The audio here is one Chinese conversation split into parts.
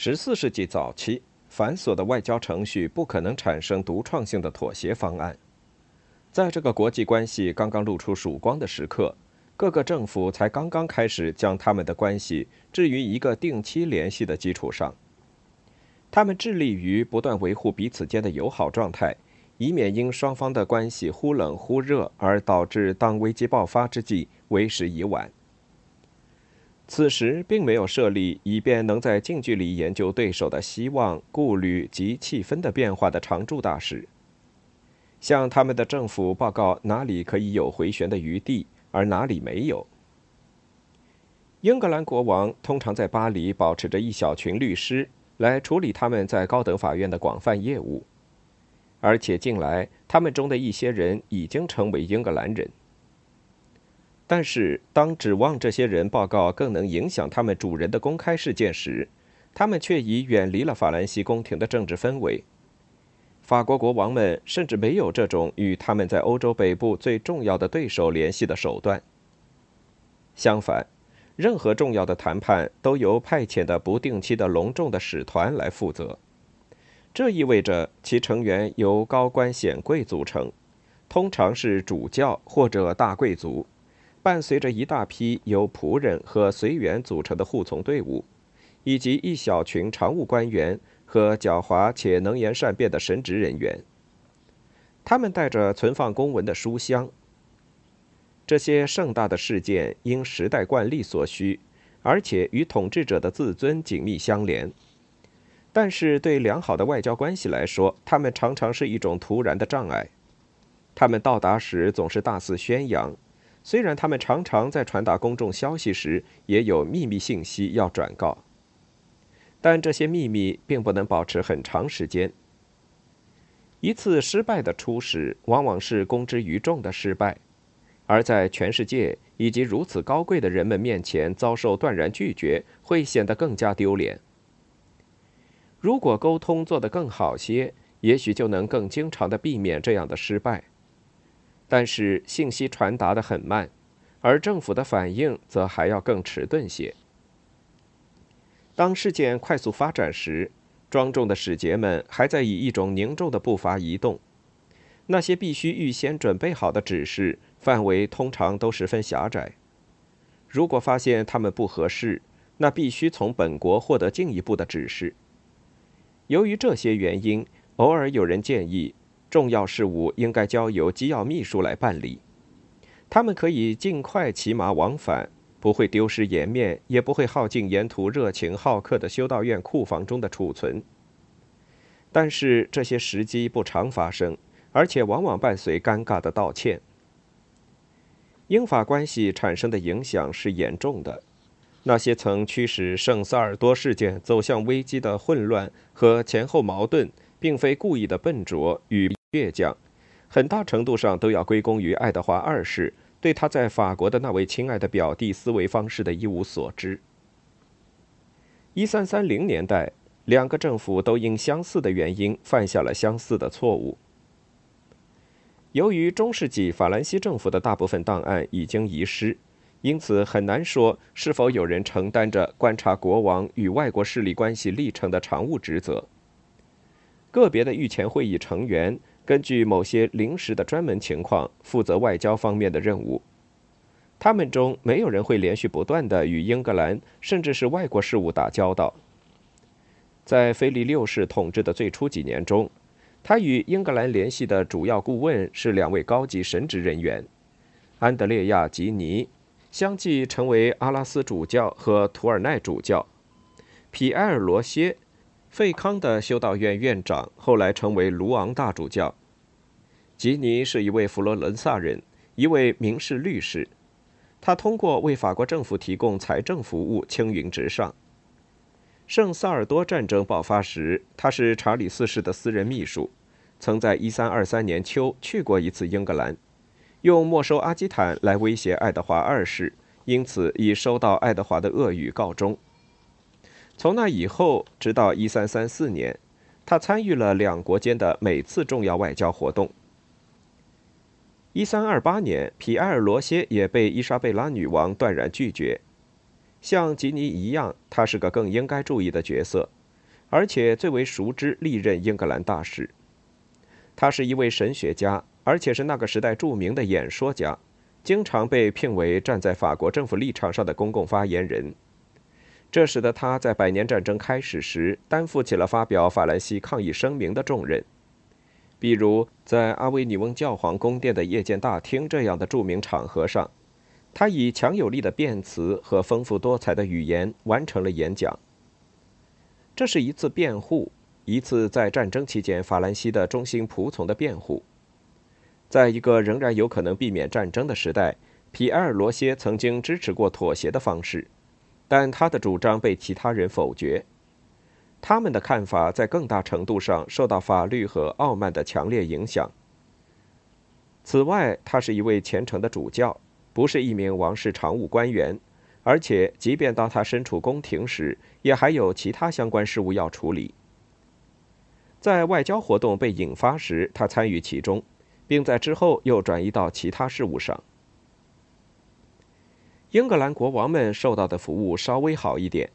十四世纪早期，繁琐的外交程序不可能产生独创性的妥协方案。在这个国际关系刚刚露出曙光的时刻，各个政府才刚刚开始将他们的关系置于一个定期联系的基础上。他们致力于不断维护彼此间的友好状态，以免因双方的关系忽冷忽热而导致当危机爆发之际为时已晚。此时并没有设立以便能在近距离研究对手的希望、顾虑及气氛的变化的常驻大使，向他们的政府报告哪里可以有回旋的余地，而哪里没有。英格兰国王通常在巴黎保持着一小群律师来处理他们在高等法院的广泛业务，而且近来他们中的一些人已经成为英格兰人。但是，当指望这些人报告更能影响他们主人的公开事件时，他们却已远离了法兰西宫廷的政治氛围。法国国王们甚至没有这种与他们在欧洲北部最重要的对手联系的手段。相反，任何重要的谈判都由派遣的不定期的隆重的使团来负责。这意味着其成员由高官显贵组成，通常是主教或者大贵族。伴随着一大批由仆人和随员组成的护从队伍，以及一小群常务官员和狡猾且能言善辩的神职人员，他们带着存放公文的书箱。这些盛大的事件因时代惯例所需，而且与统治者的自尊紧密相连。但是，对良好的外交关系来说，他们常常是一种突然的障碍。他们到达时总是大肆宣扬。虽然他们常常在传达公众消息时也有秘密信息要转告，但这些秘密并不能保持很长时间。一次失败的出使往往是公之于众的失败，而在全世界以及如此高贵的人们面前遭受断然拒绝，会显得更加丢脸。如果沟通做得更好些，也许就能更经常的避免这样的失败。但是信息传达的很慢，而政府的反应则还要更迟钝些。当事件快速发展时，庄重的使节们还在以一种凝重的步伐移动。那些必须预先准备好的指示范围通常都十分狭窄。如果发现他们不合适，那必须从本国获得进一步的指示。由于这些原因，偶尔有人建议。重要事务应该交由机要秘书来办理，他们可以尽快骑马往返，不会丢失颜面，也不会耗尽沿途热情好客的修道院库房中的储存。但是这些时机不常发生，而且往往伴随尴尬的道歉。英法关系产生的影响是严重的，那些曾驱使圣萨尔多事件走向危机的混乱和前后矛盾，并非故意的笨拙与。倔强，很大程度上都要归功于爱德华二世对他在法国的那位亲爱的表弟思维方式的一无所知。一三三零年代，两个政府都因相似的原因犯下了相似的错误。由于中世纪法兰西政府的大部分档案已经遗失，因此很难说是否有人承担着观察国王与外国势力关系历程的常务职责。个别的御前会议成员。根据某些临时的专门情况，负责外交方面的任务。他们中没有人会连续不断的与英格兰甚至是外国事务打交道。在菲利六世统治的最初几年中，他与英格兰联系的主要顾问是两位高级神职人员：安德烈亚·吉尼，相继成为阿拉斯主教和图尔奈主教；皮埃尔·罗歇。费康的修道院院长后来成为卢昂大主教。吉尼是一位佛罗伦萨人，一位民事律师。他通过为法国政府提供财政服务青云直上。圣萨尔多战争爆发时，他是查理四世的私人秘书，曾在1323年秋去过一次英格兰，用没收阿基坦来威胁爱德华二世，因此以收到爱德华的恶语告终。从那以后，直到一三三四年，他参与了两国间的每次重要外交活动。一三二八年，皮埃尔·罗歇也被伊莎贝拉女王断然拒绝。像吉尼一样，他是个更应该注意的角色，而且最为熟知历任英格兰大使。他是一位神学家，而且是那个时代著名的演说家，经常被聘为站在法国政府立场上的公共发言人。这使得他在百年战争开始时担负起了发表法兰西抗议声明的重任。比如，在阿维尼翁教皇宫殿的夜间大厅这样的著名场合上，他以强有力的辩词和丰富多彩的语言完成了演讲。这是一次辩护，一次在战争期间法兰西的忠心仆从的辩护。在一个仍然有可能避免战争的时代，皮埃尔·罗歇曾经支持过妥协的方式，但他的主张被其他人否决。他们的看法在更大程度上受到法律和傲慢的强烈影响。此外，他是一位虔诚的主教，不是一名王室常务官员，而且即便当他身处宫廷时，也还有其他相关事务要处理。在外交活动被引发时，他参与其中，并在之后又转移到其他事务上。英格兰国王们受到的服务稍微好一点。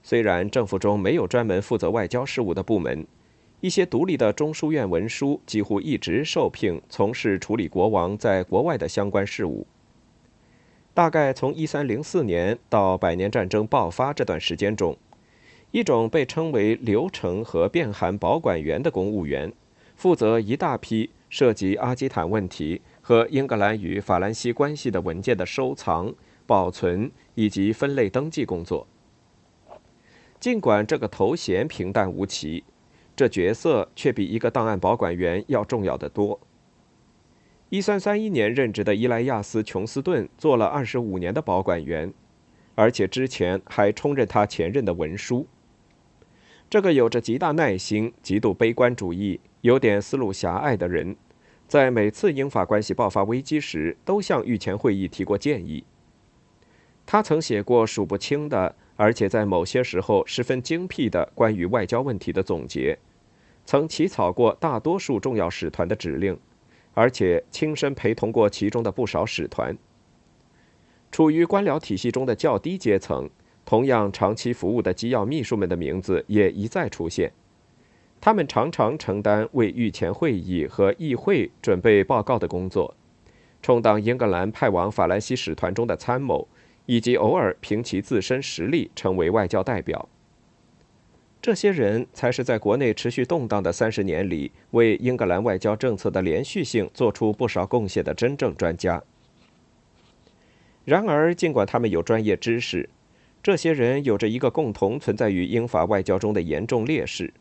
虽然政府中没有专门负责外交事务的部门，一些独立的中书院文书几乎一直受聘从事处理国王在国外的相关事务。大概从1304年到百年战争爆发这段时间中，一种被称为流程和变函保管员的公务员，负责一大批涉及阿基坦问题和英格兰与法兰西关系的文件的收藏、保存以及分类登记工作。尽管这个头衔平淡无奇，这角色却比一个档案保管员要重要的多。一三三一年任职的伊莱亚斯·琼斯顿做了二十五年的保管员，而且之前还充任他前任的文书。这个有着极大耐心、极度悲观主义、有点思路狭隘的人，在每次英法关系爆发危机时，都向御前会议提过建议。他曾写过数不清的。而且在某些时候十分精辟的关于外交问题的总结，曾起草过大多数重要使团的指令，而且亲身陪同过其中的不少使团。处于官僚体系中的较低阶层，同样长期服务的机要秘书们的名字也一再出现。他们常常承担为御前会议和议会准备报告的工作，充当英格兰派往法兰西使团中的参谋。以及偶尔凭其自身实力成为外交代表，这些人才是在国内持续动荡的三十年里，为英格兰外交政策的连续性做出不少贡献的真正专家。然而，尽管他们有专业知识，这些人有着一个共同存在于英法外交中的严重劣势：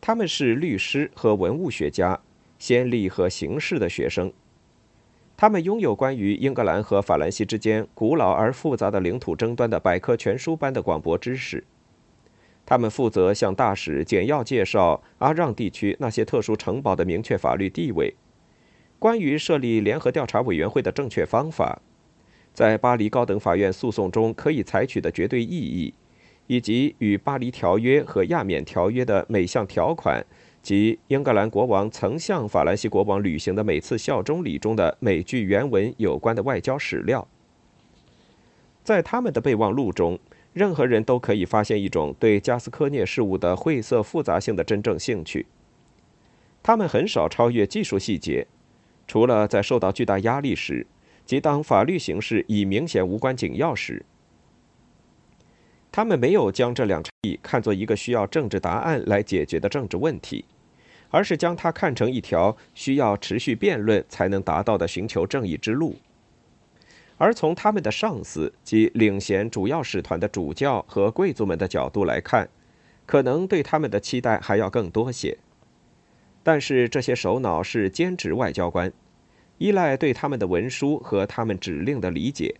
他们是律师和文物学家、先例和形式的学生。他们拥有关于英格兰和法兰西之间古老而复杂的领土争端的百科全书般的广博知识。他们负责向大使简要介绍阿让地区那些特殊城堡的明确法律地位，关于设立联合调查委员会的正确方法，在巴黎高等法院诉讼中可以采取的绝对意义，以及与巴黎条约和亚冕条约的每项条款。及英格兰国王曾向法兰西国王履行的每次效忠礼中的每句原文有关的外交史料，在他们的备忘录中，任何人都可以发现一种对加斯科涅事务的晦涩复杂性的真正兴趣。他们很少超越技术细节，除了在受到巨大压力时，即当法律形势已明显无关紧要时。他们没有将这两差异看作一个需要政治答案来解决的政治问题。而是将它看成一条需要持续辩论才能达到的寻求正义之路。而从他们的上司及领衔主要使团的主教和贵族们的角度来看，可能对他们的期待还要更多些。但是这些首脑是兼职外交官，依赖对他们的文书和他们指令的理解，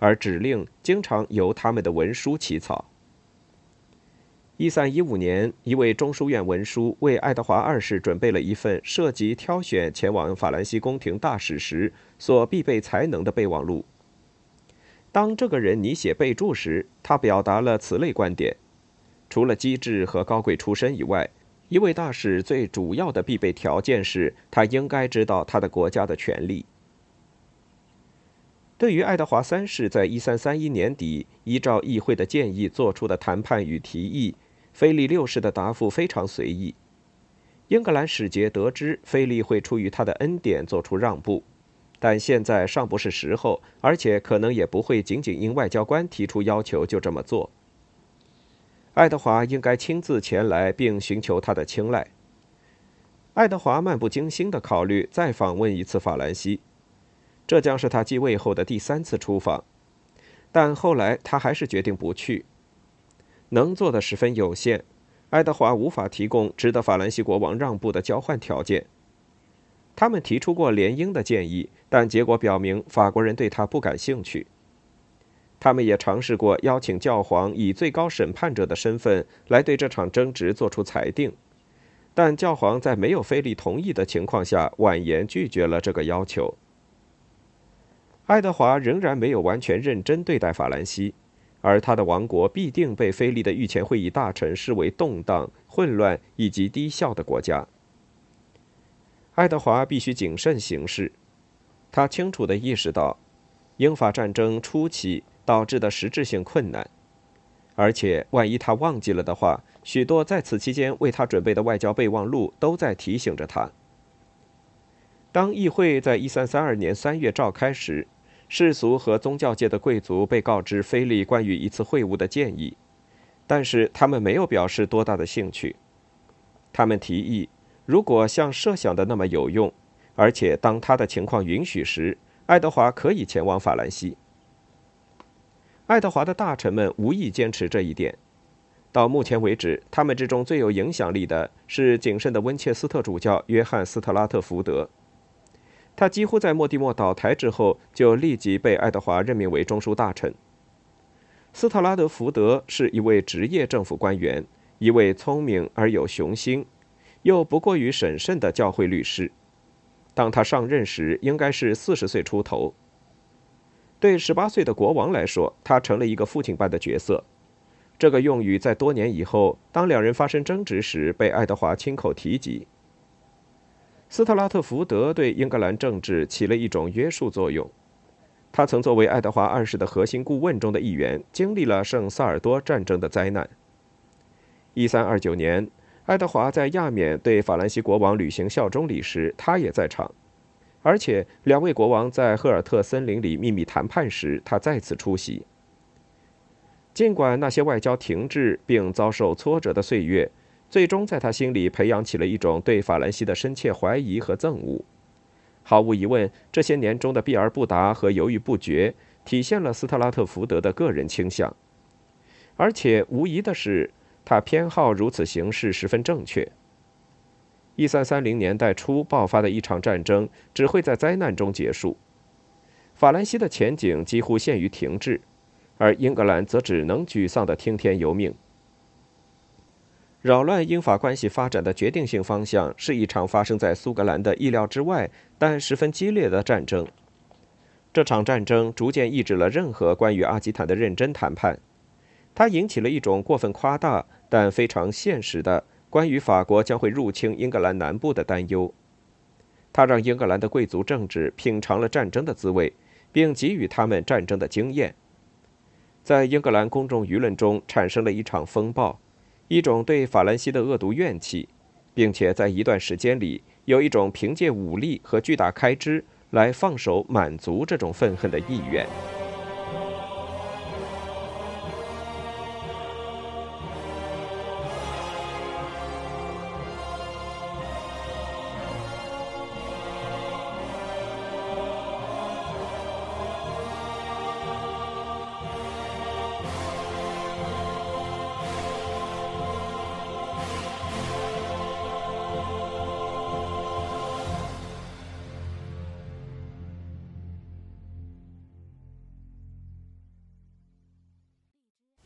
而指令经常由他们的文书起草。一三一五年，一位中书院文书为爱德华二世准备了一份涉及挑选前往法兰西宫廷大使时所必备才能的备忘录。当这个人拟写备注时，他表达了此类观点：除了机智和高贵出身以外，一位大使最主要的必备条件是他应该知道他的国家的权利。对于爱德华三世在一三三一年底依照议会的建议做出的谈判与提议。菲利六世的答复非常随意。英格兰使节得知菲利会出于他的恩典做出让步，但现在尚不是时候，而且可能也不会仅仅因外交官提出要求就这么做。爱德华应该亲自前来并寻求他的青睐。爱德华漫不经心地考虑再访问一次法兰西，这将是他继位后的第三次出访，但后来他还是决定不去。能做的十分有限。爱德华无法提供值得法兰西国王让步的交换条件。他们提出过联姻的建议，但结果表明法国人对他不感兴趣。他们也尝试过邀请教皇以最高审判者的身份来对这场争执做出裁定，但教皇在没有菲利同意的情况下婉言拒绝了这个要求。爱德华仍然没有完全认真对待法兰西。而他的王国必定被菲利的御前会议大臣视为动荡、混乱以及低效的国家。爱德华必须谨慎行事。他清楚地意识到，英法战争初期导致的实质性困难，而且万一他忘记了的话，许多在此期间为他准备的外交备忘录都在提醒着他。当议会在1332年3月召开时，世俗和宗教界的贵族被告知菲利关于一次会晤的建议，但是他们没有表示多大的兴趣。他们提议，如果像设想的那么有用，而且当他的情况允许时，爱德华可以前往法兰西。爱德华的大臣们无意坚持这一点。到目前为止，他们之中最有影响力的是谨慎的温切斯特主教约翰·斯特拉特福德。他几乎在莫蒂莫倒台之后，就立即被爱德华任命为中枢大臣。斯特拉德福德是一位职业政府官员，一位聪明而有雄心，又不过于审慎的教会律师。当他上任时，应该是四十岁出头。对十八岁的国王来说，他成了一个父亲般的角色。这个用语在多年以后，当两人发生争执时，被爱德华亲口提及。斯特拉特福德对英格兰政治起了一种约束作用。他曾作为爱德华二世的核心顾问中的一员，经历了圣萨尔多战争的灾难。1329年，爱德华在亚冕对法兰西国王履行效忠礼时，他也在场。而且，两位国王在赫尔特森林里秘密谈判时，他再次出席。尽管那些外交停滞并遭受挫折的岁月，最终，在他心里培养起了一种对法兰西的深切怀疑和憎恶。毫无疑问，这些年中的避而不答和犹豫不决，体现了斯特拉特福德的个人倾向。而且，无疑的是，他偏好如此行事十分正确。一三三零年代初爆发的一场战争，只会在灾难中结束。法兰西的前景几乎陷于停滞，而英格兰则只能沮丧地听天由命。扰乱英法关系发展的决定性方向是一场发生在苏格兰的意料之外但十分激烈的战争。这场战争逐渐抑制了任何关于阿基坦的认真谈判，它引起了一种过分夸大但非常现实的关于法国将会入侵英格兰南部的担忧。它让英格兰的贵族政治品尝了战争的滋味，并给予他们战争的经验。在英格兰公众舆论中产生了一场风暴。一种对法兰西的恶毒怨气，并且在一段时间里，有一种凭借武力和巨大开支来放手满足这种愤恨的意愿。